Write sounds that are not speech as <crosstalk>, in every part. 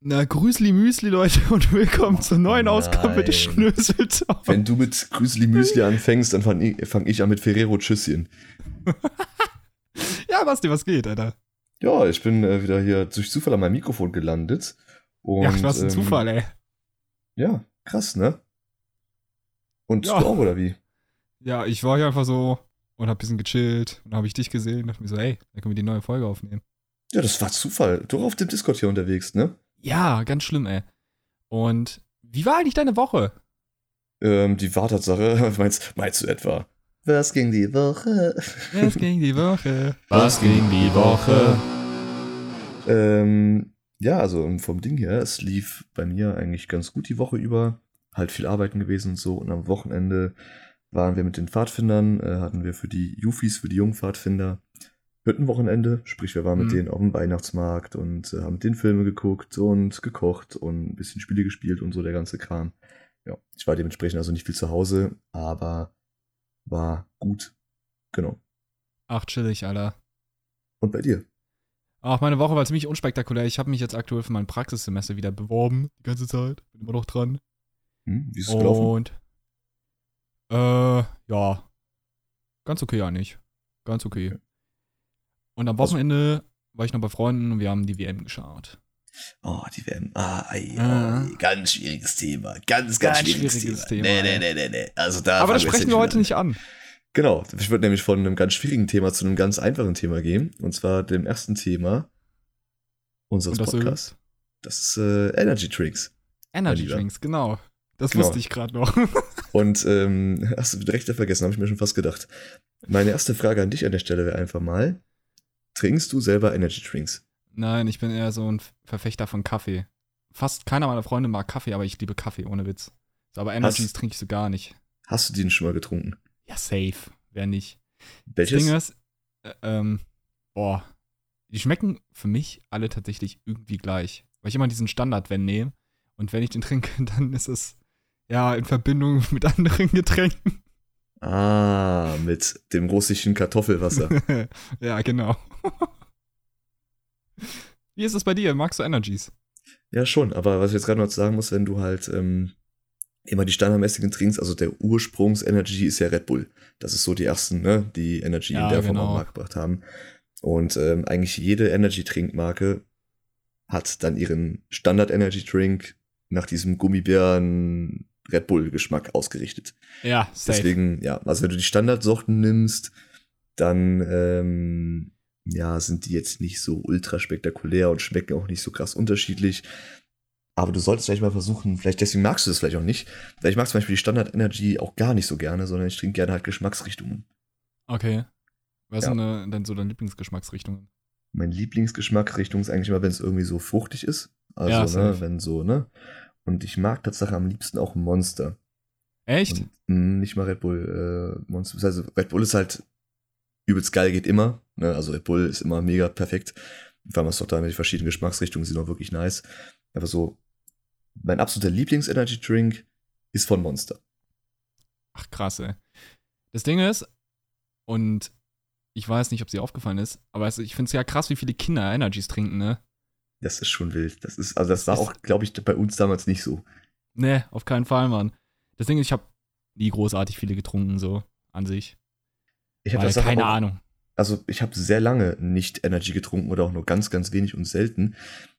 Na, Grüßli Müsli, Leute, und willkommen zur neuen. Ausgabe des Schnöseltalk. Wenn du mit Grüßli Müsli anfängst, dann fange ich, fang ich an mit Ferrero Tschüsschen. <laughs> Ja, Basti, was geht, Alter? Ja, ich bin äh, wieder hier durch Zufall an meinem Mikrofon gelandet. Und, ja, was ein ähm, Zufall, ey. Ja, krass, ne? Und Ja. du auch, oder wie? Ja, ich war hier einfach so und hab ein bisschen gechillt und dann habe ich dich gesehen und dachte mir so, ey, dann können wir die neue Folge aufnehmen. Ja, das war Zufall. Du auf dem Discord hier unterwegs, ne? Ja, ganz schlimm, ey. Und wie war eigentlich deine Woche? Ähm, die Wartatsache, <laughs> meinst, meinst du etwa? Was ging die Woche? Es ging die Woche. <laughs> Was ging die Woche? Ähm, ja, also vom Ding her, es lief bei mir eigentlich ganz gut die Woche über. Halt viel arbeiten gewesen und so. Und am Wochenende waren wir mit den Pfadfindern, äh, hatten wir für die Jufis, für die jungen Pfadfinder Hüttenwochenende. Sprich, wir waren mit Mhm. denen auf dem Weihnachtsmarkt und äh, haben mit denen Filme geguckt und gekocht und ein bisschen Spiele gespielt und so der ganze Kram. Ja, ich war dementsprechend also nicht viel zu Hause, aber war gut. Genau. Ach, chillig, Alter. Und bei dir? Ach, meine Woche war ziemlich unspektakulär. Ich habe mich jetzt aktuell für mein Praxissemester wieder beworben, die ganze Zeit. Bin immer noch dran. Hm, wie ist es gelaufen? Und äh, ja. Ganz okay eigentlich. Ganz okay. Und am Also- Wochenende war ich noch bei Freunden und wir haben die WM geschaut. Oh, die WM. Ah, ei, Ah. ganz schwieriges Thema. Ganz, ganz, Ganz schwieriges, schwieriges Thema. Thema, Nee, nee, nee, nee. Also da Aber das sprechen wir heute nicht an. Genau. Ich würde nämlich von einem ganz schwierigen Thema zu einem ganz einfachen Thema gehen. Und zwar dem ersten Thema unseres das Podcasts. Das ist äh, Energy Drinks. Energy. Drinks, genau. Das Genau. wusste ich gerade noch. <laughs> Und ähm, hast du direkt vergessen, habe ich mir schon fast gedacht. Meine erste Frage an dich an der Stelle wäre einfach mal: Trinkst du selber Energy Drinks? Nein, ich bin eher so ein Verfechter von Kaffee. Fast keiner meiner Freunde mag Kaffee, aber ich liebe Kaffee, ohne Witz. So, aber Energies trinke ich so gar nicht. Hast du den schon mal getrunken? Ja, safe. Wer nicht. Welches? Das Ding ist, äh, ähm, boah, die schmecken für mich alle tatsächlich irgendwie gleich. Weil ich immer diesen Standard wenn nehme. Und wenn ich den trinke, <laughs> dann ist es ja in Verbindung mit anderen <laughs> Getränken. Ah, mit dem russischen Kartoffelwasser. <laughs> ja, genau. Wie ist es bei dir? Magst du Energies? Ja, schon, aber was ich jetzt gerade noch sagen muss, wenn du halt ähm, immer die standardmäßigen trinkst, also der Ursprungs-Energy ist ja Red Bull. Das ist so die ersten, ne, die Energy Ja, in der Form genau. auf den Markt gebracht haben. Und ähm, eigentlich jede Energy-Trinkmarke hat dann ihren Standard-Energy-Drink nach diesem Gummibären Red Bull-Geschmack ausgerichtet. Ja, safe. Deswegen, ja, also wenn du die Standardsorten nimmst, dann ähm, ja, sind die jetzt nicht so ultra spektakulär und schmecken auch nicht so krass unterschiedlich. Aber du solltest vielleicht mal versuchen, vielleicht deswegen magst du das vielleicht auch nicht. Weil ich mag zum Beispiel die Standard Energy auch gar nicht so gerne, sondern ich trinke gerne halt Geschmacksrichtungen. Okay. Was Ja. sind äh, denn so deine Lieblingsgeschmacksrichtungen? Mein Lieblingsgeschmacksrichtung ist eigentlich immer, wenn es irgendwie so fruchtig ist. Also, Ja, ne, wenn so, ne? Und ich mag tatsächlich am liebsten auch Monster. Echt? Und, mh, nicht mal Red Bull. Äh, Monster. Also Red Bull ist halt übelst geil, geht immer. Ne? Also Red Bull ist immer mega perfekt. Allem hast du auch da die verschiedenen Geschmacksrichtungen, sind auch wirklich nice. Aber so, mein absoluter Lieblings-Energy-Drink ist von Monster. Ach, krass, ey. Das Ding ist, und ich weiß nicht, ob sie aufgefallen ist, aber es, ich finde es ja krass, wie viele Kinder Energies trinken, ne? Das ist schon wild. Das ist, also das, war auch, glaube ich, bei uns damals nicht so. Ne, auf keinen Fall, Mann. Das Ding ist, ich habe nie großartig viele getrunken, so an sich. Ich habe keine auch, Ahnung. Also ich habe sehr lange nicht Energy getrunken oder auch nur ganz, ganz wenig und selten.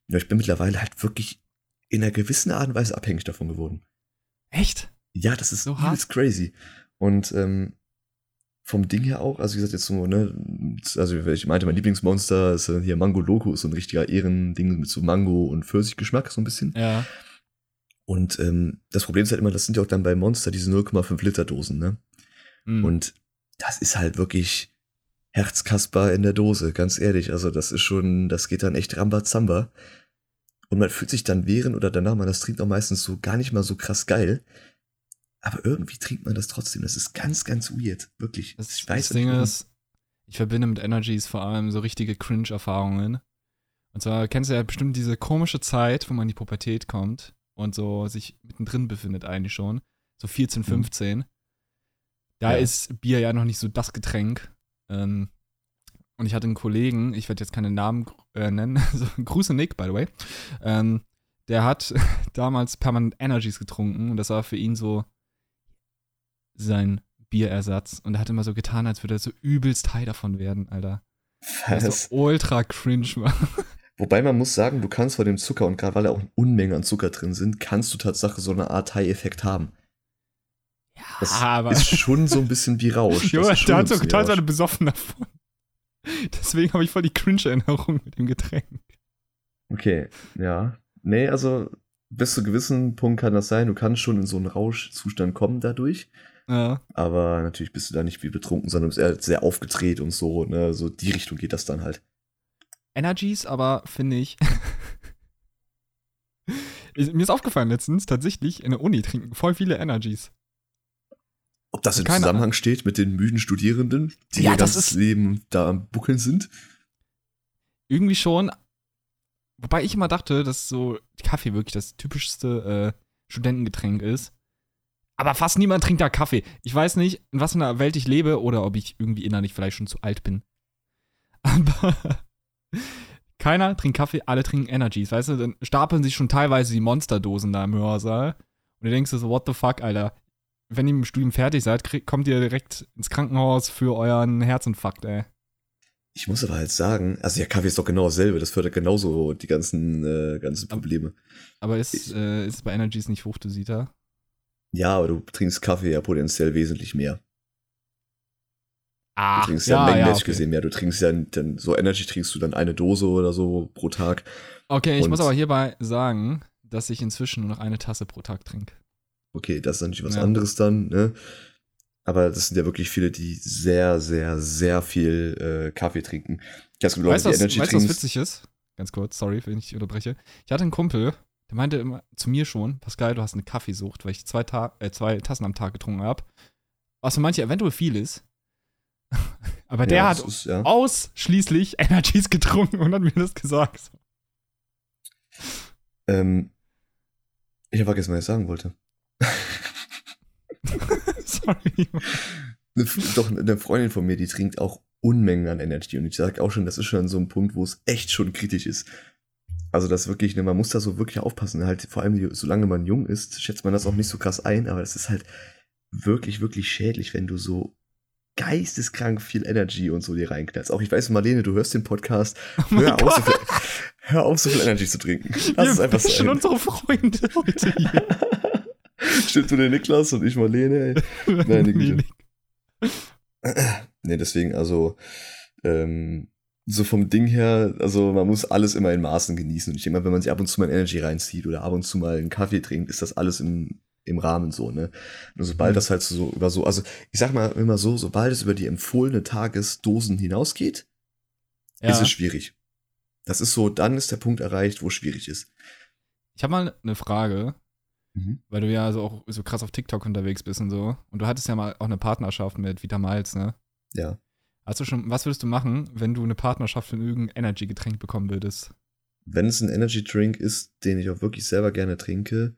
Ja, ich bin mittlerweile halt wirklich in einer gewissen Art und Weise abhängig davon geworden. Echt? Ja, das ist So so hart? crazy. Und ähm, vom Ding her auch, also wie gesagt, jetzt so, ne, also ich meinte, mein Lieblingsmonster ist äh, hier Mango Loco, ist so ein richtiger Ehrending mit so Mango und Pfirsichgeschmack, so ein bisschen. Ja. Und ähm, das Problem ist halt immer, das sind ja auch dann bei Monster diese 0,5 Liter Dosen, ne? Hm. Und das ist halt wirklich Herzkasper in der Dose, ganz ehrlich. Also das ist schon, das geht dann echt Rambazamba. Und man fühlt sich dann während oder danach, man das trinkt auch meistens so gar nicht mal so krass geil. Aber irgendwie trinkt man das trotzdem. Das ist ganz, ganz weird. Wirklich. Das, ich das weiß Ding nicht warum. ist, ich verbinde mit Energies vor allem so richtige Cringe-Erfahrungen. Und zwar kennst du ja bestimmt diese komische Zeit, wo man in die Pubertät kommt und so sich mittendrin befindet eigentlich schon. So 14, 15. Da Ja. ist Bier ja noch nicht so das Getränk. Ähm, und ich hatte einen Kollegen, ich werde jetzt keine Namen äh, nennen, <laughs> also, Grüße Nick, by the way. Ähm, der hat <laughs> damals permanent Energies getrunken und das war für ihn so sein Bierersatz. Und er hat immer so getan, als würde er so übelst high davon werden, Alter. Das Was? so ultra cringe war. <laughs> Wobei man muss sagen, du kannst von dem Zucker und gerade weil da auch Unmengen an Zucker drin sind, kannst du Tatsache so eine Art High-Effekt haben. Das aber- ist schon so ein bisschen wie Rausch. <laughs> Schon der hat so wäre er besoffen davon. Deswegen habe ich voll die Cringe-Erinnerung mit dem Getränk. Okay, ja. Nee, also bis zu gewissen Punkt kann das sein. Du kannst schon in so einen Rauschzustand kommen dadurch. Ja. Aber natürlich bist du da nicht wie betrunken, sondern bist eher sehr aufgedreht und so. Ne? So die Richtung geht das dann halt. Energies, aber finde ich. <laughs> Mir ist aufgefallen letztens, tatsächlich, in der Uni trinken voll viele Energies. Ob das im Keine Zusammenhang steht mit den müden Studierenden, die Ja, ihr das ganzes Leben da am Buckeln sind? Irgendwie schon. Wobei ich immer dachte, dass so Kaffee wirklich das typischste äh, Studentengetränk ist. Aber fast niemand trinkt da Kaffee. Ich weiß nicht, in was für einer Welt ich lebe oder ob ich irgendwie innerlich vielleicht schon zu alt bin. Aber <laughs> keiner trinkt Kaffee, alle trinken Energies. Weißt du, dann stapeln sich schon teilweise die Monsterdosen da im Hörsaal. Und du denkst dir so, what the fuck, Alter. Wenn ihr dem Studium fertig seid, krieg, kommt ihr direkt ins Krankenhaus für euren Herzinfarkt, ey. Ich muss aber halt sagen, also ja, Kaffee ist doch genau dasselbe. Das fördert genauso die ganzen, äh, ganzen Probleme. Aber ist, äh, ist bei Energies nicht hochdosierter? Ja, aber du trinkst Kaffee ja potenziell wesentlich mehr. Du Ah, trinkst ja, mengenmäßig okay. gesehen mehr. Du trinkst ja dann so Energy trinkst du dann eine Dose oder so pro Tag. Okay, ich muss aber hierbei sagen, dass ich inzwischen nur noch eine Tasse pro Tag trinke. Okay, das ist natürlich was Ja. anderes dann, ne? Aber das sind ja wirklich viele, die sehr, sehr, sehr viel äh, Kaffee trinken. Ich habe Leute, Weißt du, die was, Energy weißt, du, was witzig ist? Ganz kurz, sorry, wenn ich unterbreche. Ich hatte einen Kumpel, der meinte immer zu mir schon, Pascal, du hast eine Kaffeesucht, weil ich zwei, Ta äh, zwei Tassen am Tag getrunken habe. Was für manche eventuell viel ist. <laughs> aber der ja, hat ist, ja. ausschließlich <laughs> Energies getrunken und hat mir das gesagt. Ähm, ich habe vergessen, was ich sagen wollte. <laughs> sorry. Eine, doch, eine Freundin von mir, die trinkt auch Unmengen an Energy. Und ich sage auch schon, das ist schon so ein Punkt, wo es echt schon kritisch ist. Also das wirklich, ne, man muss da so wirklich aufpassen. Halt, vor allem, solange man jung ist, schätzt man das auch nicht so krass ein, aber es ist halt wirklich, wirklich schädlich, wenn du so geisteskrank viel Energy und so dir reinknallst. Auch ich weiß, Marlene, du hörst den Podcast. Oh Hör auf, so viel, hör auf, so viel Energy zu trinken. Lass Wir es einfach sein. unsere Freunde <laughs> heute hier. Stimmt, du der Niklas und ich Marlene, ey. <laughs> Güte. Nee, Nee, deswegen, also, ähm, so vom Ding her, also man muss alles immer in Maßen genießen. Und ich denke mal, wenn man sich ab und zu mal Energy reinzieht oder ab und zu mal einen Kaffee trinkt, ist das alles im, im Rahmen so, ne? Nur sobald Mhm. das halt so über so, also ich sag mal immer so, sobald es über die empfohlene Tagesdosen hinausgeht, Ja. ist es schwierig. Das ist so, dann ist der Punkt erreicht, wo es schwierig ist. Ich habe mal eine Frage, Mhm. weil du ja so auch so krass auf TikTok unterwegs bist und so. Und du hattest ja mal auch eine Partnerschaft mit Vita Miles, ne? Ja. Hast du schon, was würdest du machen, wenn du eine Partnerschaft in irgendein Energy-Getränk bekommen würdest? Wenn es ein Energy Drink ist, den ich auch wirklich selber gerne trinke,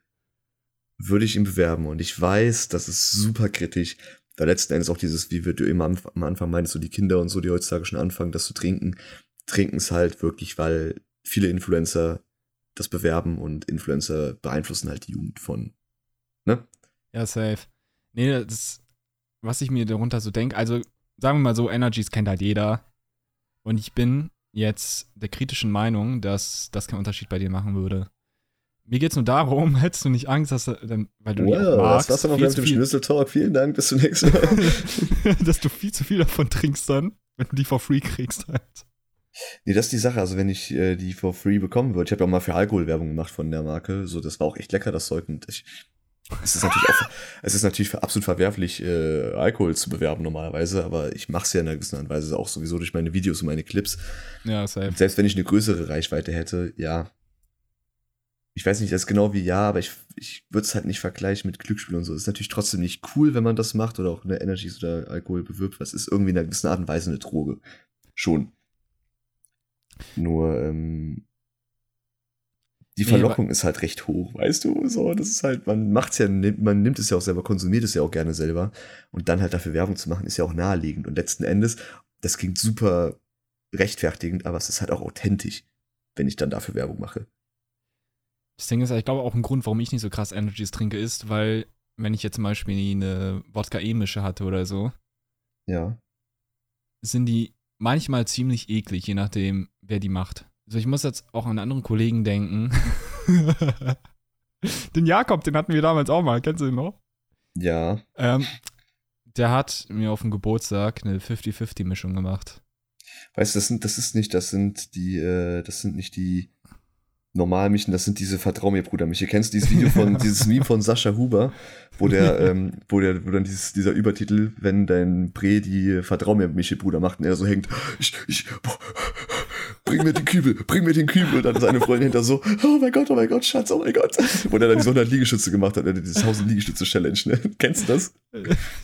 würde ich ihn bewerben. Und ich weiß, das ist super kritisch, weil letzten Endes auch dieses, wie wir du immer am, am Anfang meintest, so die Kinder und so, die heutzutage schon anfangen, das zu trinken, trinken es halt wirklich, weil viele Influencer das bewerben und Influencer beeinflussen halt die Jugend von. Ne? Ja, safe. Nee, das, was ich mir darunter so denke, also sagen wir mal so, Energies kennt halt jeder. Und ich bin jetzt der kritischen Meinung, dass das keinen Unterschied bei dir machen würde. Mir geht's nur darum, <laughs> hättest du nicht Angst, dass du dann, weil du Wow, auch magst, das war's dann noch viel mit dem viel- Schnüsseltalk. Vielen Dank, bis zum nächsten Mal. <laughs> dass du viel zu viel davon trinkst dann, wenn du die for free kriegst halt. Nee, das ist die Sache. Also, wenn ich äh, die for free bekommen würde, ich habe ja auch mal für Alkohol Werbung gemacht von der Marke. So, das war auch echt lecker, das Zeug. Und ich, es ist natürlich auch, es ist natürlich absolut verwerflich, äh, Alkohol zu bewerben normalerweise, aber ich mache es ja in einer gewissen Art und Weise auch sowieso durch meine Videos und meine Clips. Ja, safe. Selbst wenn ich eine größere Reichweite hätte, ja. Ich weiß nicht, das ist genau wie ja, aber ich, ich würde es halt nicht vergleichen mit Glücksspiel und so. Ist natürlich trotzdem nicht cool, wenn man das macht oder auch eine Energies oder Alkohol bewirbt. Das ist irgendwie in einer gewissen Art und Weise eine Droge. Schon. Nur, ähm, die Nee, Verlockung ist halt recht hoch, weißt du? So, das ist halt, man macht's ja, man nimmt es ja auch selber, konsumiert es ja auch gerne selber. Und dann halt dafür Werbung zu machen, ist ja auch naheliegend. Und letzten Endes, das klingt super rechtfertigend, aber es ist halt auch authentisch, wenn ich dann dafür Werbung mache. Das Ding ist, ich glaube auch ein Grund, warum ich nicht so krass Energies trinke, ist, weil, wenn ich jetzt zum Beispiel eine Wodka-E-Mische hatte oder so, Ja. sind die manchmal ziemlich eklig, je nachdem, wer die macht. Also ich muss jetzt auch an andere Kollegen denken. <laughs> den Jakob, den hatten wir damals auch mal, kennst du ihn noch? Ja. Ähm, der hat mir auf dem Geburtstag eine 50-50-Mischung gemacht. Weißt du, das sind, das ist nicht, das sind die, äh, das sind nicht die Normalmischen, das sind diese Vertrau mir, Bruder Michi. Kennst du dieses Video von, <laughs> dieses Meme von Sascha Huber, wo der, <laughs> ähm, wo der, wo dann dieses, dieser Übertitel, wenn dein Bre die Vertrau mir, Michi, Bruder macht und er so hängt, ich, ich, boah, bring mir den Kübel, bring mir den Kübel. Und dann seine Freundin hinter so, oh mein Gott, oh mein Gott, Schatz, oh mein Gott. Wo der dann diese 100 Liegestütze gemacht hat, diese 1000 Liegestütze-Challenge, ne? <laughs> Kennst du das?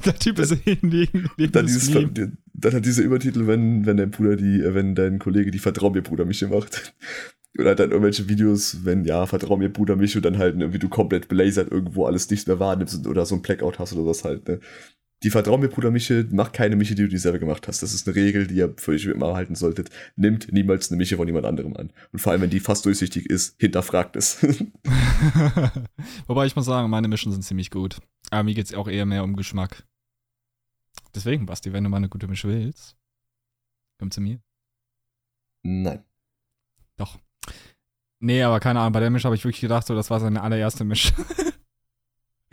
Der Typ ist neben Dann, dieses, dann hat dieser Übertitel, wenn, wenn dein Bruder die, äh, wenn dein Kollege die Vertrau mir Bruder Michi macht. <laughs> Oder dann irgendwelche Videos, wenn, ja, vertrau mir Bruder Michi und dann halt irgendwie du komplett blasert irgendwo alles nichts mehr wahrnimmst oder so ein Blackout hast oder was halt, ne. Die Vertrau mir Bruder Michi, macht keine Michi, die du dir selber gemacht hast. Das ist eine Regel, die ihr für euch immer halten solltet. Nimmt niemals eine Michi von jemand anderem an. Und vor allem, wenn die fast durchsichtig ist, hinterfragt es. <laughs> Wobei ich muss sagen, meine Mischen sind ziemlich gut. Aber mir geht's auch eher mehr um Geschmack. Deswegen, Basti, wenn du mal eine gute Mische willst, komm zu mir. Nein. Doch. Nee, aber keine Ahnung, bei der Mische habe ich wirklich gedacht, so, das war seine allererste Mische. <laughs>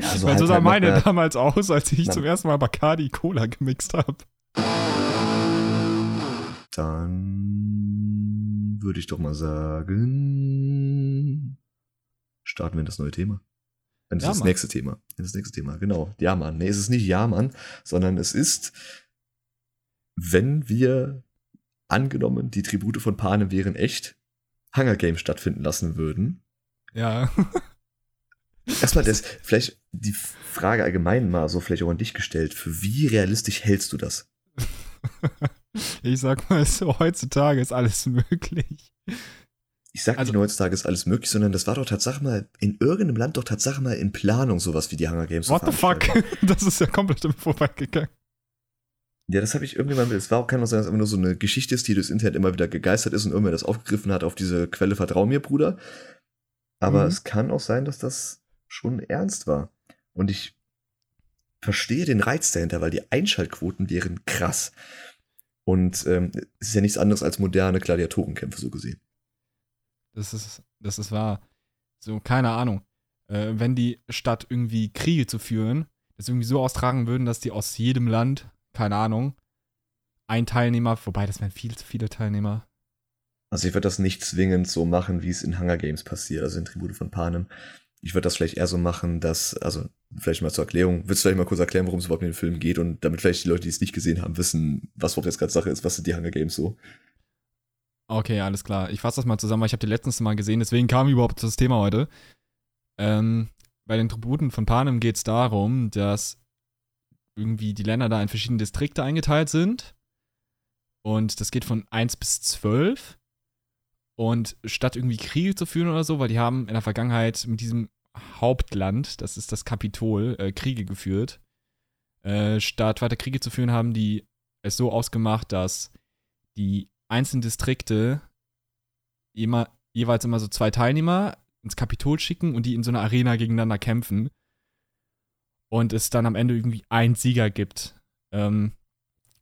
Ja, Weil so sah meine manchmal- damals aus, als ich Na- zum ersten Mal Bacardi Cola gemixt habe. Dann würde ich doch mal sagen, starten wir in das neue Thema. Dann ist Ja, das Mann. nächste Thema. Das nächste Thema, genau. Ja, Mann. Nee, es ist nicht Ja, Mann, sondern es ist, wenn wir angenommen, die Tribute von Panem wären echt, Hunger Games stattfinden lassen würden. Ja. <laughs> Erstmal das, vielleicht die Frage allgemein mal so vielleicht auch an dich gestellt. Für wie realistisch hältst du das? <laughs> Ich sag mal so, heutzutage ist alles möglich. Ich sag Also- nicht nur heutzutage ist alles möglich, sondern das war doch Tatsache mal in irgendeinem Land doch Tatsache mal in Planung sowas wie die Hunger Games. zu What the fuck? <laughs> Das ist ja komplett im vorbeigegangen. Ja, das habe ich irgendwann mal, es war auch kann auch sein, dass es immer nur so eine Geschichte ist, die durchs Internet immer wieder gegeistert ist und irgendwer das aufgegriffen hat auf diese Quelle Vertrau mir, Bruder. Aber Mhm. es kann auch sein, dass das schon ernst war. Und ich verstehe den Reiz dahinter, weil die Einschaltquoten wären krass. Und ähm, es ist ja nichts anderes als moderne Gladiatorenkämpfe so gesehen. Das ist, das ist wahr. So, keine Ahnung. Äh, wenn die statt irgendwie Kriege zu führen, das irgendwie so austragen würden, dass die aus jedem Land, keine Ahnung, ein Teilnehmer, wobei das wären viel zu viele Teilnehmer. Also ich würde das nicht zwingend so machen, wie es in Hunger Games passiert, also in Tribute von Panem. Ich würde das vielleicht eher so machen, dass, also vielleicht mal zur Erklärung, willst du vielleicht mal kurz erklären, worum es überhaupt in dem Film geht und damit vielleicht die Leute, die es nicht gesehen haben, wissen, was überhaupt jetzt gerade Sache ist, was sind die Hunger Games so? Okay, alles klar. Ich fasse das mal zusammen, weil ich habe die letztens mal gesehen, deswegen kam überhaupt das Thema heute. Ähm, bei den Tributen von Panem geht es darum, dass irgendwie die Länder da in verschiedene Distrikte eingeteilt sind. Und das geht von 1 bis 12. Und statt irgendwie Kriege zu führen oder so, weil die haben in der Vergangenheit mit diesem Hauptland, das ist das Kapitol, äh, Kriege geführt. Äh, statt weiter Kriege zu führen, haben die es so ausgemacht, dass die einzelnen Distrikte immer, jeweils immer so zwei Teilnehmer ins Kapitol schicken und die in so einer Arena gegeneinander kämpfen. Und es dann am Ende irgendwie einen Sieger gibt. Ähm,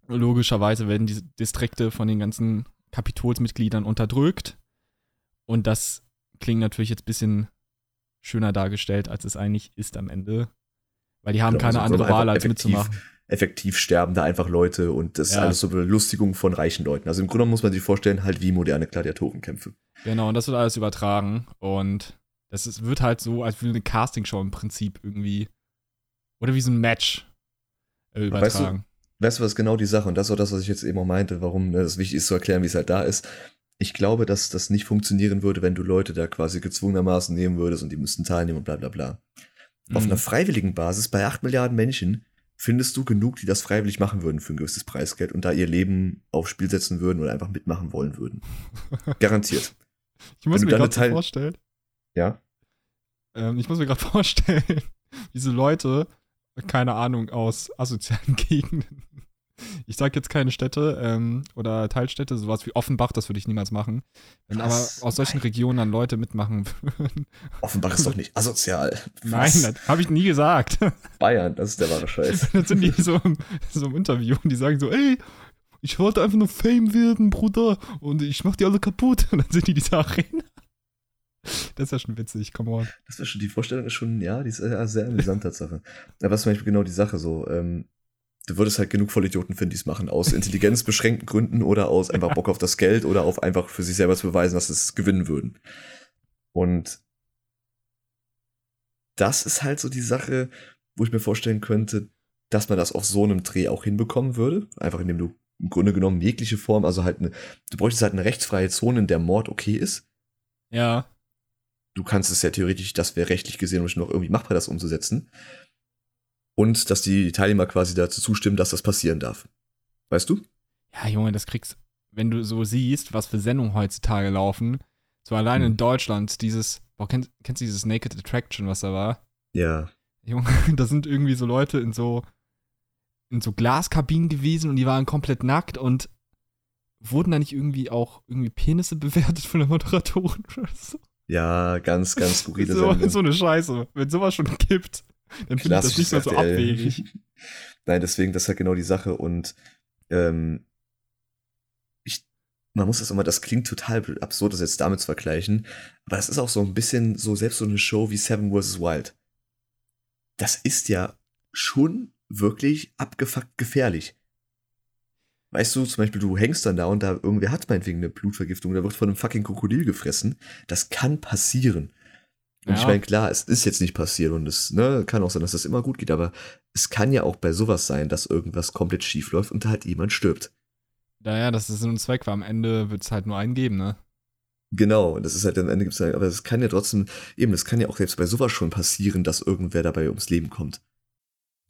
logischerweise werden diese Distrikte von den ganzen Kapitolsmitgliedern unterdrückt. Und das klingt natürlich jetzt ein bisschen schöner dargestellt, als es eigentlich ist am Ende. Weil die haben Genau, keine also andere Wahl, als effektiv- mitzumachen. Effektiv sterben da einfach Leute und das ist Ja. alles so Belustigung von reichen Leuten. Also im Grunde muss man sich vorstellen, halt wie moderne Gladiatorenkämpfe. Genau, und das wird alles übertragen. Und das ist, wird halt so, als würde eine Castingshow im Prinzip irgendwie. Oder wie so ein Match äh, Aber weißt du, übertragen. Weißt du, was ist genau die Sache? Und das ist auch das, was ich jetzt eben auch meinte, warum ne, es wichtig ist zu erklären, wie es halt da ist. Ich glaube, dass das nicht funktionieren würde, wenn du Leute da quasi gezwungenermaßen nehmen würdest und die müssten teilnehmen und bla bla bla. Auf Mhm. einer freiwilligen Basis bei 8 Milliarden Menschen findest du genug, die das freiwillig machen würden für ein gewisses Preisgeld und da ihr Leben aufs Spiel setzen würden oder einfach mitmachen wollen würden. <laughs> Garantiert. ich muss mir gerade Teil- vorstellen. Ja? Ähm, ich muss mir gerade <laughs> vorstellen, diese Leute, keine Ahnung, aus asozialen <laughs> Gegenden. Ich sag jetzt keine Städte ähm, oder Teilstädte, sowas wie Offenbach, das würde ich niemals machen. Wenn Was? aber aus solchen Nein. Regionen dann Leute mitmachen <laughs> würden. Offenbach ist doch nicht asozial. Nein, Was? das habe ich nie gesagt. Bayern, das ist der wahre Scheiß. <laughs> Dann sind die so im, so im Interview und die sagen so, ey, ich wollte einfach nur Fame werden, Bruder, und ich mach die alle kaputt. Und dann sind die diese Arena. Das ist ja schon witzig, come on. Das war schon, die Vorstellung ist schon, ja, die ist äh, sehr amüsant, Tatsache. Aber was ist zum Beispiel genau die Sache so, ähm, du würdest halt genug Vollidioten finden, die es machen, aus intelligenzbeschränkten Gründen oder aus einfach Bock auf das Geld oder auf einfach für sich selber zu beweisen, dass sie es gewinnen würden. Und das ist halt so die Sache, wo ich mir vorstellen könnte, dass man das auf so einem Dreh auch hinbekommen würde. Einfach indem du im Grunde genommen jegliche Form, also halt eine, du bräuchtest halt eine rechtsfreie Zone, in der Mord okay ist Ja, du kannst es ja theoretisch, das wäre rechtlich gesehen noch irgendwie machbar, das umzusetzen. Und dass die Teilnehmer quasi dazu zustimmen, dass das passieren darf. Weißt du? ja, Junge, das kriegst, wenn du so siehst, was für Sendungen heutzutage laufen, so allein in Mhm. Deutschland, dieses, boah, kennst, kennst du dieses Naked Attraction, was da war? Ja. Junge, <laughs> da sind irgendwie so Leute in so, in so Glaskabinen gewesen und die waren komplett nackt und wurden da nicht irgendwie auch irgendwie Penisse <laughs> bewertet von der Moderatorin oder so? Ja, ganz, ganz skurrile <laughs> so, Sendung. so eine Scheiße. Wenn sowas schon gibt, dann finde ich das nicht mehr so RTL. abwegig. <laughs> Nein, deswegen, das ist halt genau die Sache und ähm, ich, man muss das immer, das klingt total absurd, das jetzt damit zu vergleichen, aber das ist auch so ein bisschen so, selbst so eine Show wie Seven vs. Wild. Das ist ja schon wirklich abgefuckt gefährlich. Weißt du, zum Beispiel, du hängst dann da und da irgendwer hat meinetwegen eine Blutvergiftung, da wird von einem fucking Krokodil gefressen. Das kann passieren. Und ich Ja. meine, klar, es ist jetzt nicht passiert und es ne, kann auch sein, dass das immer gut geht, aber es kann ja auch bei sowas sein, dass irgendwas komplett schief läuft und halt jemand stirbt. Naja, das ist Sinn und Zweck, weil am Ende wird es halt nur einen geben, ne? Genau, und das ist halt am Ende gibt's halt, aber es kann ja trotzdem, eben, es kann ja auch selbst bei sowas schon passieren, dass irgendwer dabei ums Leben kommt.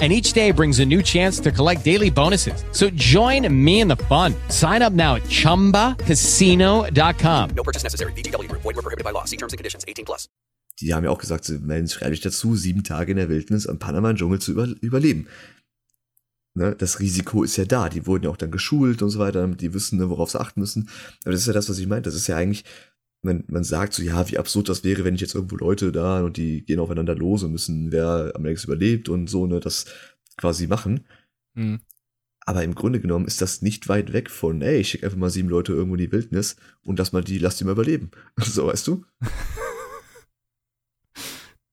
And each day brings a new chance to collect daily bonuses. So join me in the fun. Sign up now at chumbacasino.com. No purchase necessary. VGW Group. Void were prohibited by law. See terms and conditions. 18 plus. Die haben ja auch gesagt, sie melden sich freiwillig dazu, sieben Tage in der Wildnis am Panama-Dschungel zu über überleben. Ne, das Risiko ist ja da. Die wurden ja auch dann geschult und so weiter, damit die wissen, ne, worauf sie achten müssen. Aber das ist ja das, was ich meine. Das ist ja eigentlich, man, man sagt so, ja, wie absurd das wäre, wenn ich jetzt irgendwo Leute da und die gehen aufeinander los und müssen, wer am längsten überlebt und so, ne, das quasi machen. Hm. Aber im Grunde genommen ist das nicht weit weg von, ey, ich schicke einfach mal sieben Leute irgendwo in die Wildnis und lass mal die, lass die mal überleben. <laughs> So, weißt du?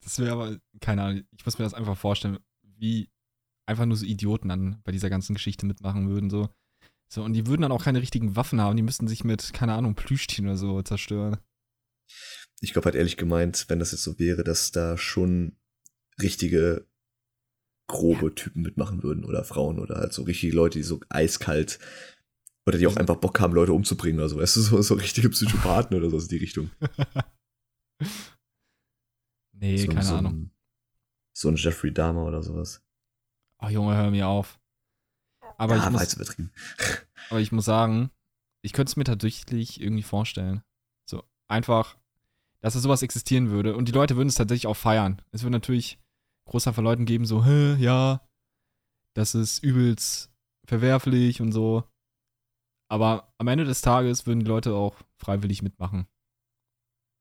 Das wäre aber, keine Ahnung, ich muss mir das einfach vorstellen, wie einfach nur so Idioten dann bei dieser ganzen Geschichte mitmachen würden. So. So, und die würden dann auch keine richtigen Waffen haben, die müssten sich mit, keine Ahnung, Plüschtieren oder so zerstören. Ich glaube halt ehrlich gemeint, wenn das jetzt so wäre, dass da schon richtige grobe Typen mitmachen würden oder Frauen oder halt so richtige Leute, die so eiskalt oder die auch einfach Bock haben, Leute umzubringen oder so, weißt du, so, so richtige Psychopathen oder so in die Richtung. <laughs> nee, so, keine so Ahnung. Ein, so ein Jeffrey Dahmer oder sowas. Ach Junge, hör mir auf. Aber, ja, ich muss, <laughs> aber ich muss sagen, ich könnte es mir tatsächlich irgendwie vorstellen. So, einfach, dass es sowas existieren würde. Und die Leute würden es tatsächlich auch feiern. Es würde natürlich großer von Leuten geben, so, hä, ja, das ist übelst verwerflich und so. Aber am Ende des Tages würden die Leute auch freiwillig mitmachen.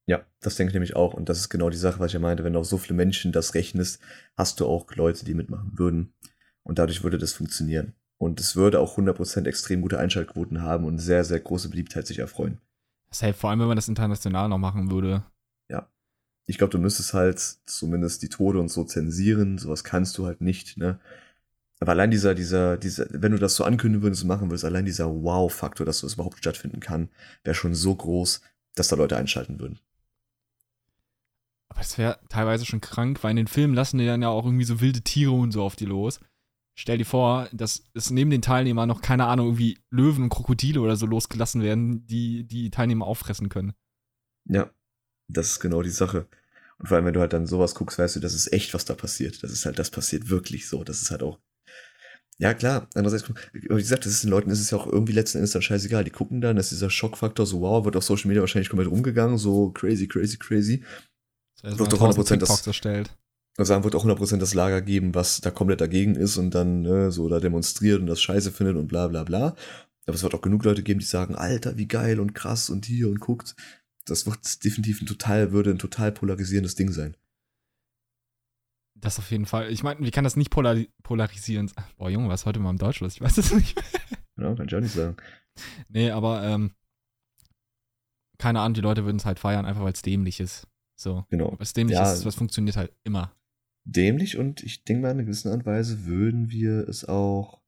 Ja, das denke ich nämlich auch. Und das ist genau die Sache, was ich ja meinte. Wenn du auf so viele Menschen das rechnest, hast du auch Leute, die mitmachen würden. Und dadurch würde das funktionieren. Und es würde auch 100% extrem gute Einschaltquoten haben und sehr, sehr große Beliebtheit sich erfreuen. Safe, vor allem, wenn man das international noch machen würde. Ich glaube, du müsstest halt zumindest die Tode und so zensieren. Sowas kannst du halt nicht, ne? Aber allein dieser, dieser, dieser, wenn du das so ankündigen würdest und machen würdest, allein dieser Wow-Faktor, dass das überhaupt stattfinden kann, wäre schon so groß, dass da Leute einschalten würden. Aber es wäre teilweise schon krank, weil in den Filmen lassen die dann ja auch irgendwie so wilde Tiere und so auf die los. Stell dir vor, dass es neben den Teilnehmern noch, keine Ahnung, irgendwie Löwen und Krokodile oder so losgelassen werden, die die Teilnehmer auffressen können. Ja, das ist genau die Sache. Und vor allem, wenn du halt dann sowas guckst, weißt du, das ist echt, was da passiert. Das ist halt, das passiert wirklich so. Das ist halt auch. Ja, klar. Andererseits, wie gesagt, das ist den Leuten ist es ja auch irgendwie letzten Endes dann scheißegal. Die gucken dann, dass dieser Schockfaktor so, wow, wird auf Social Media wahrscheinlich komplett rumgegangen, so crazy, crazy, crazy. Das Wird heißt, doch 100% 100% das- erstellt. Und sagen, wird auch 100% das Lager geben, was da komplett dagegen ist und dann ne, so da demonstriert und das scheiße findet und bla bla bla. Aber es wird auch genug Leute geben, die sagen, Alter, wie geil und krass und hier und guckt. Das wird definitiv ein total, würde ein total polarisierendes Ding sein. Das auf jeden Fall. Ich meine, wie kann das nicht polari polarisieren? <laughs> Boah, Junge, was heute mal im Deutsch los? Ich weiß es nicht. <laughs> Ja, kann ich auch nicht sagen. nee, aber, ähm, keine Ahnung, die Leute würden es halt feiern, einfach weil es dämlich ist. So. Genau. Was dämlich Ja. ist, was funktioniert halt immer. Dämlich und ich denke mal, in einer gewissen Art und Weise würden wir es auch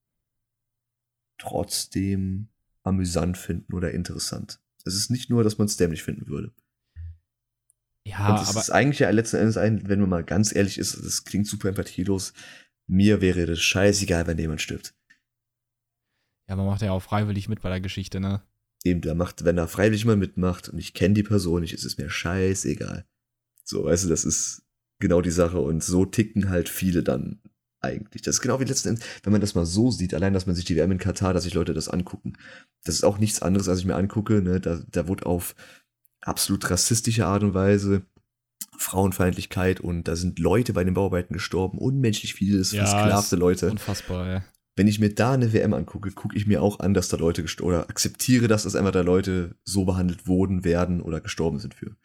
trotzdem amüsant finden oder interessant. Es ist nicht nur, dass man es dämlich finden würde. Ja, und es aber ist eigentlich ja letzten Endes ein, wenn man mal ganz ehrlich ist, das klingt super empathielos. Mir wäre das scheißegal, wenn jemand stirbt. ja, man macht ja auch freiwillig mit bei der Geschichte, ne? Eben, der macht, wenn da freiwillig mal mitmacht und ich kenne die Person nicht, ist es mir scheißegal. So, weißt du, das ist genau die Sache und so ticken halt viele dann eigentlich. Das ist genau wie letzten Endes, wenn man das mal so sieht, allein, dass man sich die WM in Katar, dass sich Leute das angucken. Das ist auch nichts anderes, als ich mir angucke, ne, da, da wurde auf absolut rassistische Art und Weise Frauenfeindlichkeit und da sind Leute bei den Bauarbeiten gestorben, unmenschlich viele, das Ja, versklavte Leute Unfassbar, ey. wenn ich mir da eine WM angucke, gucke ich mir auch an, dass da Leute gestorben oder akzeptiere, dass das einfach da Leute so behandelt wurden, werden oder gestorben sind für.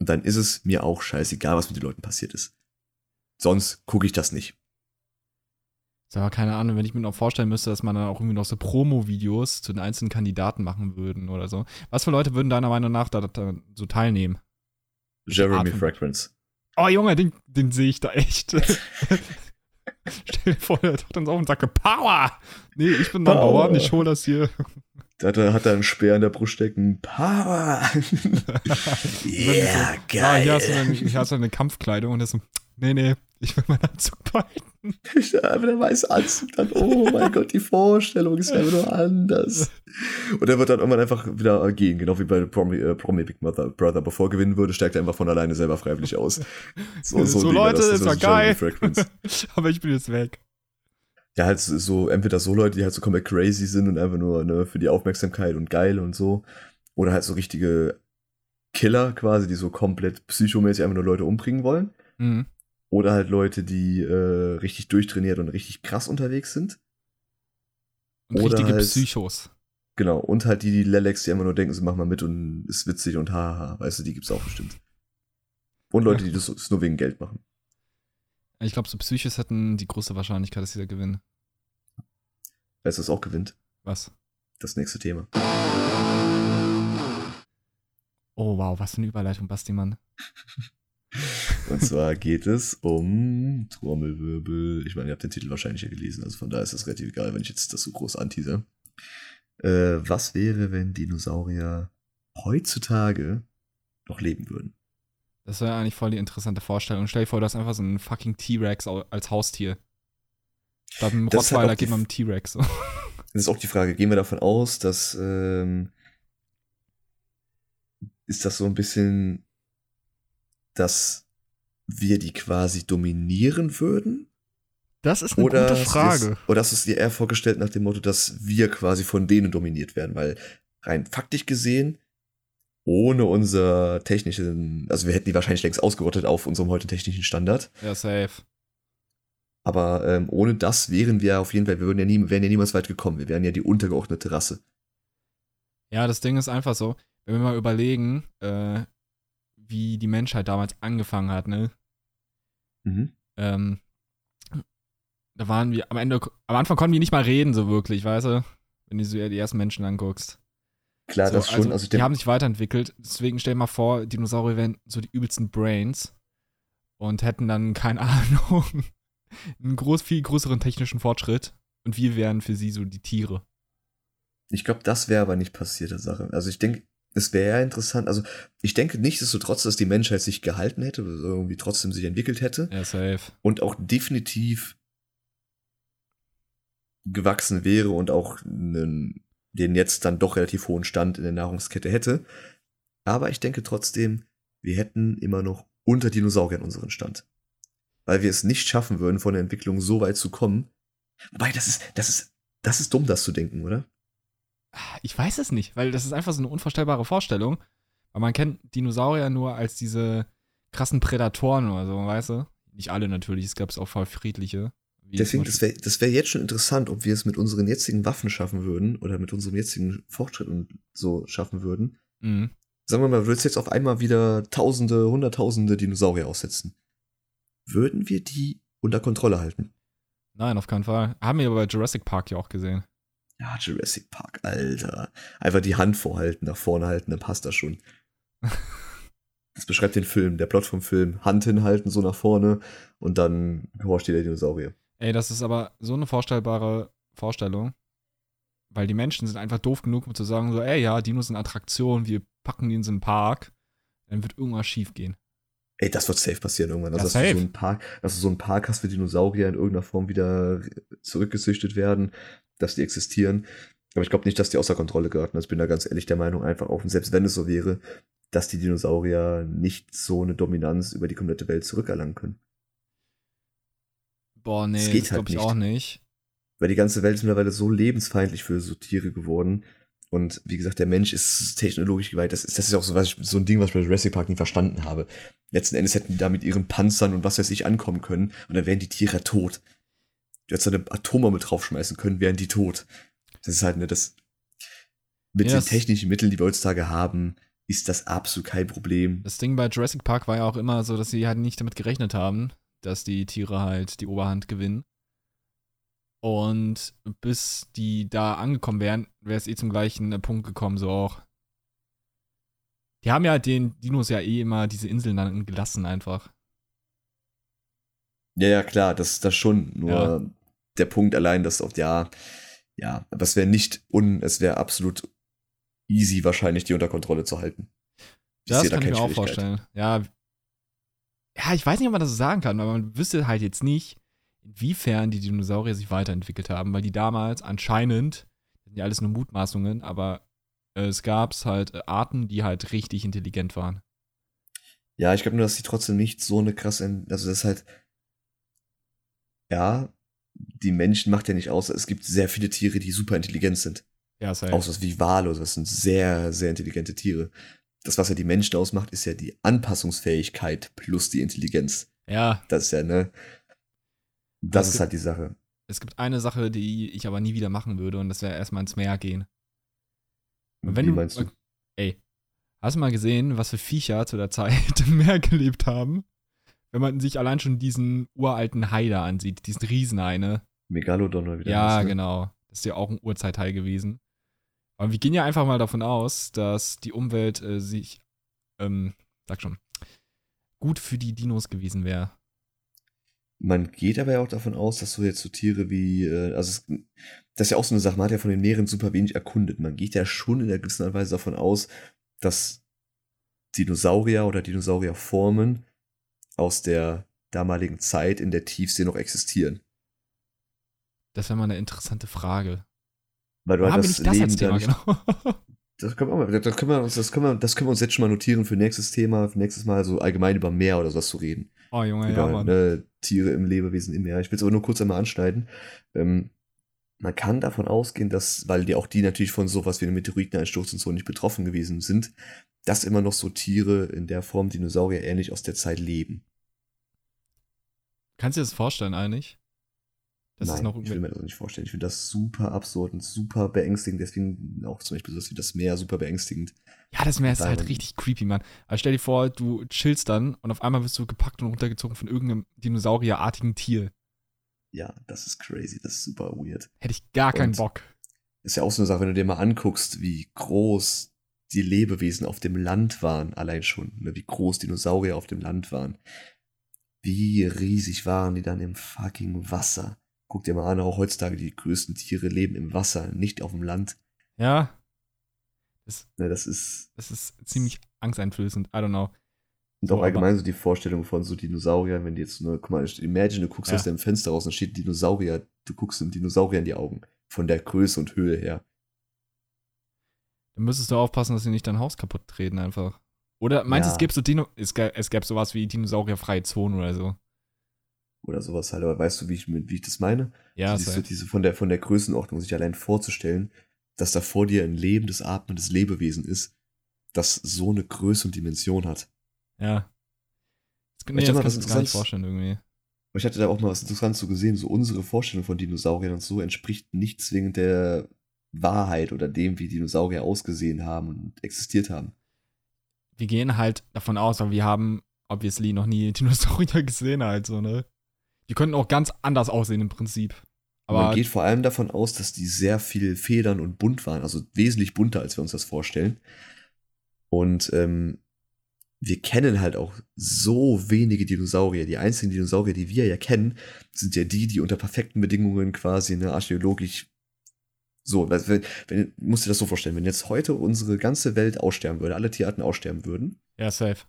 Und dann ist es mir auch scheißegal, was mit den Leuten passiert ist. Sonst gucke ich das nicht. Ist aber keine Ahnung, wenn ich mir noch vorstellen müsste, dass man dann auch irgendwie noch so Promo-Videos zu den einzelnen Kandidaten machen würden oder so. Was für Leute würden deiner Meinung nach da, da so teilnehmen? Jeremy. Fragrance. Oh Junge, den, den sehe ich da echt. <laughs> Stell dir vor, der taucht dann so auf und sagt, Power! Nee, ich bin Number Power. Ich hol das hier. Da hat er, hat er einen Speer in der Brust stecken. Power! <laughs> yeah, Ja, hier hast, du geil. dann, hier hast du eine Kampfkleidung und er so, nee, nee, ich will meinen Anzug behalten. Einfach der weiße Anzug dann, oh mein Gott, die Vorstellung ist einfach nur anders. Und er wird dann irgendwann einfach wieder gehen, genau wie bei Promi, äh, Promi Big Mother Brother. Bevor er gewinnen würde, steigt er einfach von alleine selber freiwillig aus. So, <laughs> Ding Leute, das das war ist Jeremy geil. <laughs> Aber ich bin jetzt weg. Ja, halt so, entweder so Leute, die halt so komplett crazy sind und einfach nur ne, für die Aufmerksamkeit und geil und so. Oder halt so richtige Killer quasi, die so komplett psychomäßig einfach nur Leute umbringen wollen. Mhm. Oder halt Leute, die äh, richtig durchtrainiert und richtig krass unterwegs sind. Und Oder richtige halt- Psychos. Genau. Und halt die, die Lelex, die einfach nur denken, sie machen mal mit und ist witzig und haha. Weißt du, die gibt's auch bestimmt. Und Leute, die das das nur wegen Geld machen. Ich glaube, so Psychos hätten die große Wahrscheinlichkeit, dass sie da gewinnen. Weißt du, was auch gewinnt? Was? Das nächste Thema. Oh, wow, was für eine Überleitung, Basti, Mann. <laughs> Und zwar geht es um Trommelwirbel. Ich meine, ihr habt den Titel wahrscheinlich ja gelesen, also von daher ist das relativ egal, wenn ich jetzt das so groß anteaser. Äh, was wäre, wenn Dinosaurier heutzutage noch leben würden? Das wäre eigentlich voll die interessante Vorstellung. Stell dir vor, du hast einfach so einen fucking T-Rex als Haustier. Statt einem Das halt Rottweiler die geht man mit dem T-Rex. so. <laughs> Das ist auch die Frage, gehen wir davon aus, dass ähm, ist das so ein bisschen, dass wir die quasi dominieren würden? Das ist Oder hast du dir- Oder hast du es dir eher vorgestellt nach dem Motto, dass wir quasi von denen dominiert werden? Weil rein faktisch gesehen, ohne unser technischen, also wir hätten die wahrscheinlich längst ausgerottet auf unserem heute technischen Standard. Ja, safe. Aber ähm, ohne das wären wir auf jeden Fall, wir würden ja nie, wären ja niemals weit gekommen. Wir wären ja die untergeordnete Rasse. Ja, das Ding ist einfach so, wenn wir mal überlegen, äh, wie die Menschheit damals angefangen hat, ne? Mhm. Ähm, da waren wir am Ende, am Anfang konnten wir nicht mal reden, so wirklich, weißt du? Wenn du so die ersten Menschen anguckst. Klar, so, das schon. Also, ich die haben sich weiterentwickelt. Deswegen stell dir mal vor, Dinosaurier wären so die übelsten Brains und hätten dann, <laughs> keine Ahnung, einen groß, viel größeren technischen Fortschritt. Und wir wären für sie so die Tiere. Ich glaube, das wäre aber nicht passierte Sache. Also ich denke, es wäre ja interessant. Also ich denke nichtsdestotrotz, dass die Menschheit sich gehalten hätte, also irgendwie trotzdem sich entwickelt hätte Ja, safe. und auch definitiv gewachsen wäre und auch einen, den jetzt dann doch relativ hohen Stand in der Nahrungskette hätte. Aber ich denke trotzdem, wir hätten immer noch unter Dinosauriern unseren Stand. Weil wir es nicht schaffen würden, von der Entwicklung so weit zu kommen. Wobei, das ist, das ist, das ist dumm, das zu denken, oder? Ich weiß es nicht, weil das ist einfach so eine unvorstellbare Vorstellung. Weil man kennt Dinosaurier nur als diese krassen Prädatoren oder so, weißt du? Nicht alle natürlich, es gab auch voll friedliche. Deswegen, das wäre das wär jetzt schon interessant, ob wir es mit unseren jetzigen Waffen schaffen würden oder mit unserem jetzigen Fortschritt und so schaffen würden. Mhm. Sagen wir mal, würdest jetzt auf einmal wieder Tausende, Hunderttausende Dinosaurier aussetzen. Würden wir die unter Kontrolle halten? Nein, auf keinen Fall. Haben wir aber bei Jurassic Park ja auch gesehen. Ja, Jurassic Park, Alter. Einfach die Hand vorhalten, nach vorne halten, dann passt das schon. <laughs> Das beschreibt den Film, der Plot vom Film. Hand hinhalten, so nach vorne und dann horcht dir der Dinosaurier. Ey, das ist aber so eine vorstellbare Vorstellung, weil die Menschen sind einfach doof genug, um zu sagen so, ey, ja, Dinos sind Attraktion, wir packen die in so einen Park, dann wird irgendwas schief gehen. Ey, das wird safe passieren irgendwann. Also, Ja, dass, du safe. so einen Park, dass du so einen Park hast, für Dinosaurier in irgendeiner Form wieder zurückgezüchtet werden, dass die existieren. Aber ich glaube nicht, dass die außer Kontrolle geraten. Also ich bin da ganz ehrlich der Meinung, einfach auch, und selbst wenn es so wäre, dass die Dinosaurier nicht so eine Dominanz über die komplette Welt zurückerlangen können. Boah, nee, Das das, halt glaube ich nicht. auch nicht. Weil die ganze Welt ist mittlerweile so lebensfeindlich für so Tiere geworden. Und wie gesagt, der Mensch ist technologisch geweiht. Das ist, das ist auch so, was ich, so ein Ding, was ich bei Jurassic Park nie verstanden habe. Letzten Endes hätten die da mit ihren Panzern und was weiß ich ankommen können. Und dann wären die Tiere tot. Du hättest eine Atombombe draufschmeißen können, wären die tot. Das ist halt, ne, das. Mit Ja, den technischen Mitteln, die wir heutzutage haben, ist das absolut kein Problem. Das Ding bei Jurassic Park war ja auch immer so, dass sie halt nicht damit gerechnet haben, dass die Tiere halt die Oberhand gewinnen. Und bis die da angekommen wären, wäre es eh zum gleichen äh, Punkt gekommen, so auch. Die haben ja den Dinos ja eh immer diese Inseln dann gelassen einfach. Ja, ja, klar, das, das schon. Nur Ja. der Punkt allein, dass auf, ja, ja, aber es wäre nicht un, es wäre absolut easy wahrscheinlich, die unter Kontrolle zu halten. Das sehe da kann ich mir auch vorstellen. Ja. Ja, ich weiß nicht, ob man das so sagen kann, weil man wüsste halt jetzt nicht, inwiefern die Dinosaurier sich weiterentwickelt haben, weil die damals anscheinend, das sind ja alles nur Mutmaßungen, aber äh, es gab halt äh, Arten, die halt richtig intelligent waren. Ja, ich glaube nur, dass die trotzdem nicht so eine krasse, also das ist halt, ja, die Menschen macht ja nicht aus, es gibt sehr viele Tiere, die super intelligent sind. Ja, safe. Auch so wie Wale, das sind sehr, sehr intelligente Tiere. Das, was ja die Menschen ausmacht, ist ja die Anpassungsfähigkeit plus die Intelligenz. Ja, Das ist ja, ne? Das Das ist halt die Sache. es gibt eine Sache, die ich aber nie wieder machen würde, und das wäre erstmal ins Meer gehen. Und wenn Wie du, meinst du? Ey, hast du mal gesehen, was für Viecher zu der Zeit <laughs> im Meer gelebt haben? Wenn man sich allein schon diesen uralten Hai da ansieht, diesen Riesenhai, ne? Megalodon oder wie der Ja, heißt, ne? genau. Das ist ja auch ein Urzeitteil gewesen. Aber wir gehen ja einfach mal davon aus, dass die Umwelt äh, sich, ähm, sag schon, gut für die Dinos gewesen wäre. Man geht aber ja auch davon aus, dass so jetzt so Tiere wie, äh, also es, das ist ja auch so eine Sache, man hat ja von den Meeren super wenig erkundet. Man geht ja schon in der gewissen Art und Weise davon aus, dass Dinosaurier oder Dinosaurierformen aus der damaligen Zeit in der Tiefsee noch existieren. Das wäre mal eine interessante Frage. Weil du halt wir nicht das als Thema, genau? <laughs> Das können, wir, das, können wir uns, das, können wir, das können wir uns jetzt schon mal notieren für nächstes Thema, für nächstes Mal so allgemein über Meer oder sowas zu reden. Oh, Junge, über ja, Mann. ne, Tiere im Lebewesen im Meer. Ich will es aber nur kurz einmal anschneiden. Ähm, man kann davon ausgehen, dass, weil die auch die natürlich von sowas wie einem Meteoriteneinsturz und so nicht betroffen gewesen sind, dass immer noch so Tiere in der Form Dinosaurier ähnlich aus der Zeit leben. Kannst du dir das vorstellen eigentlich? Das Nein, ist noch ich will mir das nicht vorstellen. Ich finde das super absurd und super beängstigend. Deswegen auch zum Beispiel sowas wie das Meer super beängstigend. Ja, das Meer ist halt richtig creepy, Mann. Aber stell dir vor, du chillst dann und auf einmal wirst du gepackt und runtergezogen von irgendeinem dinosaurierartigen Tier. Ja, das ist crazy. Das ist super weird. Hätte ich gar keinen Und- Bock. Ist ja auch so eine Sache, wenn du dir mal anguckst, wie groß die Lebewesen auf dem Land waren, allein schon, ne, wie groß Dinosaurier auf dem Land waren. Wie riesig waren die dann im fucking Wasser. Guck dir mal an, auch heutzutage die größten Tiere leben im Wasser, nicht auf dem Land. Ja, Ne, das ist, das ist ziemlich angsteinflößend. I don't know. und So, auch aber- allgemein so die Vorstellung von so Dinosauriern, wenn die jetzt nur, guck mal, imagine, du guckst Ja. aus deinem Fenster raus und steht ein Dinosaurier, du guckst einem Dinosaurier in die Augen. Von der Größe und Höhe her. Dann müsstest du aufpassen, dass sie nicht dein Haus kaputt treten einfach. Oder meinst du, Ja. es gibt so Dino es, gä- es gäbe sowas wie dinosaurierfreie Zonen oder so? Oder sowas halt, aber weißt du, wie ich, wie ich das meine? Ja, safe. diese von der, von der Größenordnung sich allein vorzustellen, dass da vor dir ein lebendes, atmendes Lebewesen ist, das so eine Größe und Dimension hat. ja. Das, nee, Ich das mal kannst du gar nicht vorstellen irgendwie. Ich hatte da auch mal was Interessantes so gesehen, so unsere Vorstellung von Dinosauriern und so entspricht nicht zwingend der Wahrheit oder dem, wie Dinosaurier ausgesehen haben und existiert haben. Wir gehen halt davon aus, weil wir haben obviously noch nie <laughs> Dinosaurier gesehen halt so, ne? Die könnten auch ganz anders aussehen im Prinzip. Aber Man geht vor allem davon aus, dass die sehr viel Federn und bunt waren, also wesentlich bunter, als wir uns das vorstellen. Und ähm, wir kennen halt auch so wenige Dinosaurier. Die einzigen Dinosaurier, die wir ja kennen, sind ja die, die unter perfekten Bedingungen quasi ne, archäologisch so, wenn, wenn, wenn, musst dir das so vorstellen, wenn jetzt heute unsere ganze Welt aussterben würde, alle Tierarten aussterben würden, ja, safe.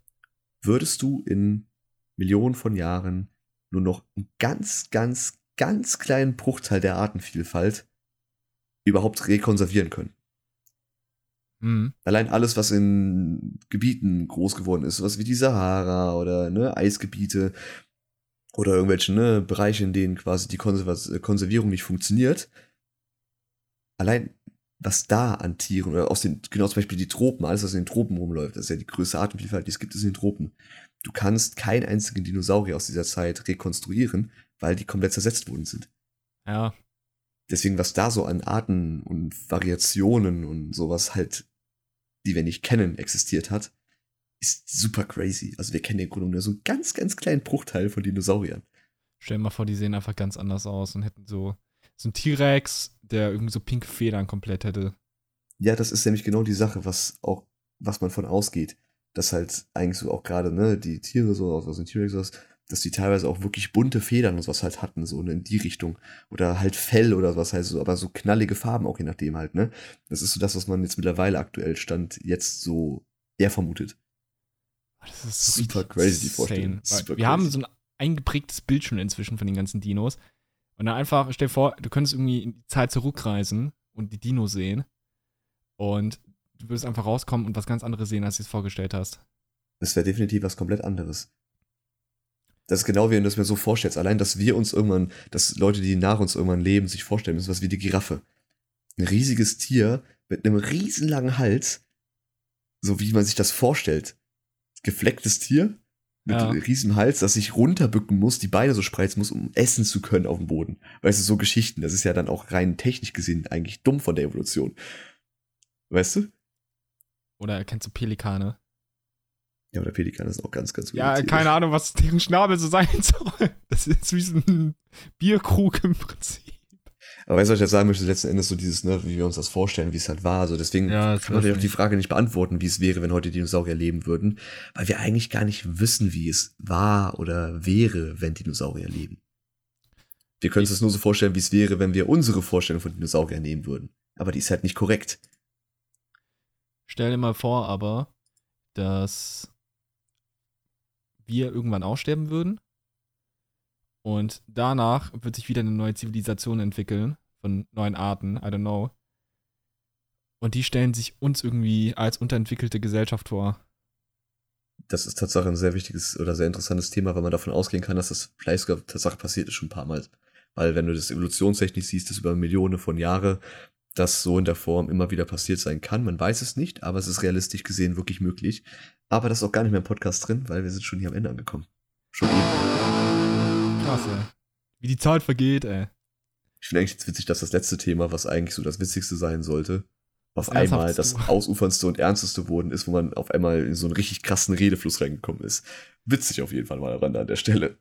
würdest du in Millionen von Jahren nur noch einen ganz, ganz, ganz kleinen Bruchteil der Artenvielfalt überhaupt rekonservieren können. Mhm. Allein alles, was in Gebieten groß geworden ist, was wie die Sahara oder ne, Eisgebiete oder irgendwelche ne, Bereiche, in denen quasi die äh, Konservierung nicht funktioniert, allein was da an Tieren oder aus den, genau zum Beispiel die Tropen, alles, was in den Tropen rumläuft, das ist ja die größte Artenvielfalt, die es gibt, ist in den Tropen. Du kannst keinen einzigen Dinosaurier aus dieser Zeit rekonstruieren, weil die komplett zersetzt worden sind. Ja. Deswegen, was da so an Arten und Variationen und sowas halt, die wir nicht kennen, existiert hat, ist super crazy. Also wir kennen im Grunde nur so einen ganz, ganz kleinen Bruchteil von Dinosauriern. Stell dir mal vor, die sehen einfach ganz anders aus und hätten so, so ein T-Rex, der irgendwie so pinke Federn komplett hätte. Ja, das ist nämlich genau die Sache, was auch, was man von ausgeht. Dass halt eigentlich so auch gerade, ne, die Tiere so aus, aus dem T-Rex aus, dass die teilweise auch wirklich bunte Federn und sowas halt hatten, so ne, in die Richtung. Oder halt Fell oder was heißt so, aber so knallige Farben auch je nachdem halt, ne. Das ist so das, was man jetzt mittlerweile aktuell stand, jetzt so eher vermutet. Das ist so Super crazy, die Vorstellung. wir haben crazy. so ein eingeprägtes Bild schon inzwischen von den ganzen Dinos. Und dann einfach, stell dir vor, du könntest irgendwie in die Zeit zurückreisen und die Dinos sehen. Und du würdest einfach rauskommen und was ganz anderes sehen, als du es vorgestellt hast. Das wäre definitiv was komplett anderes. Das ist genau wie wenn du es mir so vorstellst. Allein, dass wir uns irgendwann, dass Leute, die nach uns irgendwann leben, sich vorstellen müssen, was wie die Giraffe. Ein riesiges Tier mit einem riesenlangen Hals, so wie man sich das vorstellt. Geflecktes Tier mit Ja. einem riesen Hals, das sich runterbücken muss, die Beine so spreizen muss, um essen zu können auf dem Boden. Weißt du, so Geschichten. Das ist ja dann auch rein technisch gesehen eigentlich dumm von der Evolution. Weißt du? Oder kennst du Pelikane? Ja, aber der Pelikan ist auch ganz, ganz Ja, weird. keine Ahnung, was deren Schnabel so sein <laughs> soll. Das ist wie so ein Bierkrug im Prinzip. Aber weißt du, was ich jetzt sagen möchte? Letzten Endes so dieses, ne, wie wir uns das vorstellen, wie es halt war. Also deswegen Ja, kann man auch die. Frage nicht beantworten, wie es wäre, wenn heute Dinosaurier leben würden. Weil wir eigentlich gar nicht wissen, wie es war oder wäre, wenn Dinosaurier leben. Wir können uns das nur so vorstellen, wie es wäre, wenn wir unsere Vorstellung von Dinosauriern nehmen würden. Aber die ist halt nicht korrekt. Stell dir mal vor, aber, dass wir irgendwann aussterben würden. Und danach wird sich wieder eine neue Zivilisation entwickeln von neuen Arten, I don't know. Und die stellen sich uns irgendwie als unterentwickelte Gesellschaft vor. Das ist tatsächlich ein sehr wichtiges oder sehr interessantes Thema, weil man davon ausgehen kann, dass das vielleicht sogar tatsächlich passiert ist schon ein paar Mal. Weil wenn du das evolutionstechnisch siehst, das über Millionen von Jahren, das so in der Form immer wieder passiert sein kann. Man weiß es nicht, aber es ist realistisch gesehen wirklich möglich. Aber das ist auch gar nicht mehr im Podcast drin, weil wir sind schon hier am Ende angekommen. Schon eben. Krass, ey. Wie die Zeit vergeht, ey. Ich finde eigentlich jetzt witzig, dass das letzte Thema, was eigentlich so das Witzigste sein sollte, auf einmal das ausufernste und ernsteste worden ist, wo man auf einmal in so einen richtig krassen Redefluss reingekommen ist. Witzig auf jeden Fall mal Rande an der Stelle.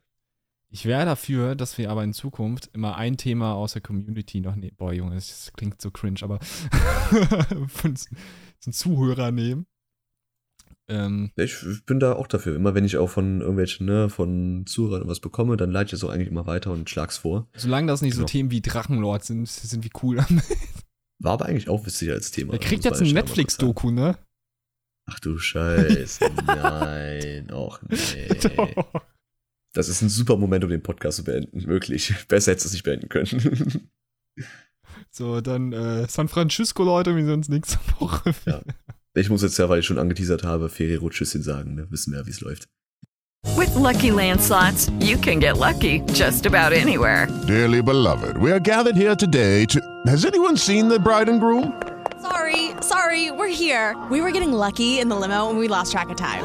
Ich wäre dafür, dass wir aber in Zukunft immer ein Thema aus der Community noch nehmen. Boah, Junge, das klingt so cringe, aber <laughs> von so einen Zuhörer nehmen. Ähm, Ich bin da auch dafür. Immer wenn ich auch von irgendwelchen, ne, von Zuhörern was bekomme, dann leite ich es auch eigentlich immer weiter und schlag's vor. solange das nicht so Genau. Themen wie Drachenlord sind, sind wir cool. War aber eigentlich auch witzig als Thema. Er kriegt muss jetzt ein. Netflix-Doku, ne? Ach du Scheiße. Nein. <laughs> Och nee. Das ist ein super Moment, um den Podcast zu beenden. Wirklich. Besser hättest du es nicht beenden können. <laughs> So, dann äh, San Francisco, Leute, wir sehen uns nächste Woche. Ja. Ich muss jetzt ja, weil ich schon angeteasert habe, Ferrero Tschüsschen sagen. Ne? Wissen wir ja, wie es läuft. With Lucky Land slots, you can get lucky just about anywhere. Dearly beloved, we are gathered here today to. Has anyone seen the bride and groom? Sorry, sorry, we're here. We were getting lucky in the limo and we lost track of time.